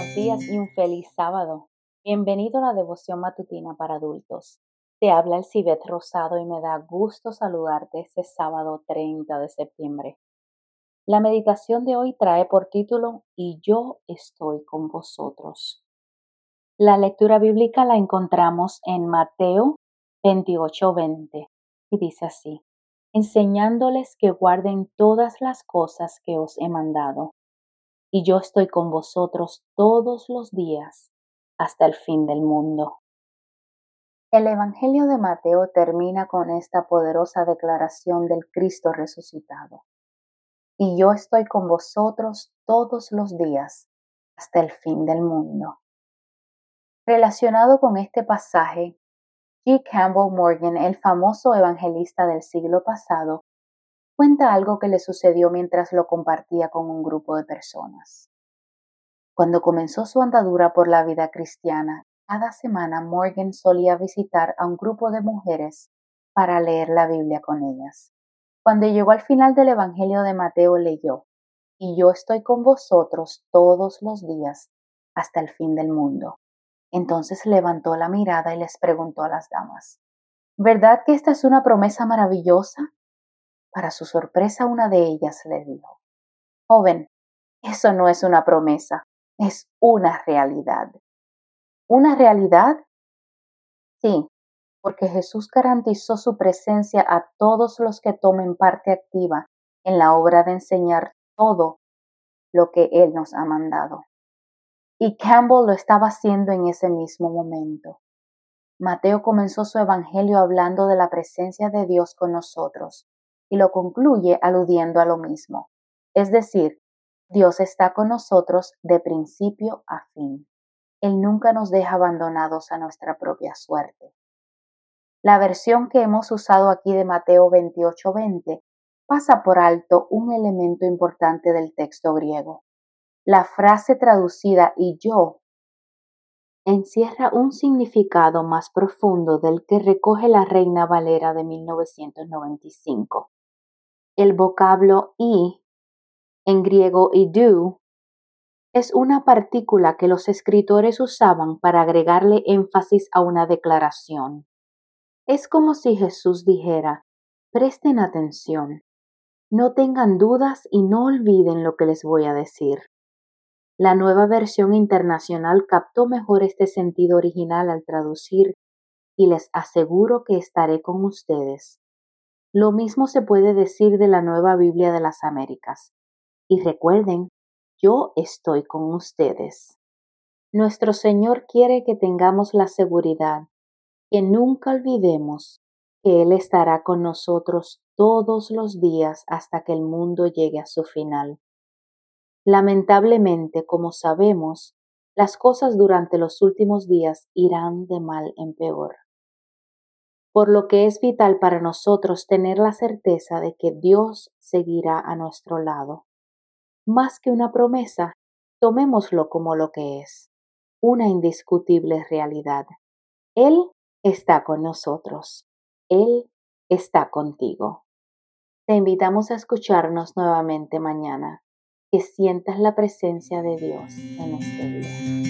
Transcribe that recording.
buenos días y un feliz sábado. Bienvenido a la devoción matutina para adultos. Te habla el Cibet Rosado y me da gusto saludarte este sábado 30 de septiembre. La meditación de hoy trae por título Y yo estoy con vosotros. La lectura bíblica la encontramos en Mateo 28:20 y dice así, enseñándoles que guarden todas las cosas que os he mandado y yo estoy con vosotros todos los días hasta el fin del mundo. El Evangelio de Mateo termina con esta poderosa declaración del Cristo resucitado. Y yo estoy con vosotros todos los días hasta el fin del mundo. Relacionado con este pasaje, G. Campbell Morgan, el famoso evangelista del siglo pasado, cuenta algo que le sucedió mientras lo compartía con un grupo de personas. Cuando comenzó su andadura por la vida cristiana, cada semana Morgan solía visitar a un grupo de mujeres para leer la Biblia con ellas. Cuando llegó al final del Evangelio de Mateo leyó, y yo estoy con vosotros todos los días hasta el fin del mundo. Entonces levantó la mirada y les preguntó a las damas, ¿verdad que esta es una promesa maravillosa? Para su sorpresa, una de ellas le dijo, Joven, eso no es una promesa, es una realidad. ¿Una realidad? Sí, porque Jesús garantizó su presencia a todos los que tomen parte activa en la obra de enseñar todo lo que Él nos ha mandado. Y Campbell lo estaba haciendo en ese mismo momento. Mateo comenzó su evangelio hablando de la presencia de Dios con nosotros y lo concluye aludiendo a lo mismo. Es decir, Dios está con nosotros de principio a fin. Él nunca nos deja abandonados a nuestra propia suerte. La versión que hemos usado aquí de Mateo 28:20 pasa por alto un elemento importante del texto griego. La frase traducida y yo encierra un significado más profundo del que recoge la Reina Valera de 1995 el vocablo y, en griego idu, es una partícula que los escritores usaban para agregarle énfasis a una declaración. Es como si Jesús dijera, presten atención, no tengan dudas y no olviden lo que les voy a decir. La nueva versión internacional captó mejor este sentido original al traducir y les aseguro que estaré con ustedes lo mismo se puede decir de la Nueva Biblia de las Américas. Y recuerden, yo estoy con ustedes. Nuestro Señor quiere que tengamos la seguridad, que nunca olvidemos que Él estará con nosotros todos los días hasta que el mundo llegue a su final. Lamentablemente, como sabemos, las cosas durante los últimos días irán de mal en peor por lo que es vital para nosotros tener la certeza de que Dios seguirá a nuestro lado. Más que una promesa, tomémoslo como lo que es, una indiscutible realidad. Él está con nosotros. Él está contigo. Te invitamos a escucharnos nuevamente mañana. Que sientas la presencia de Dios en este día.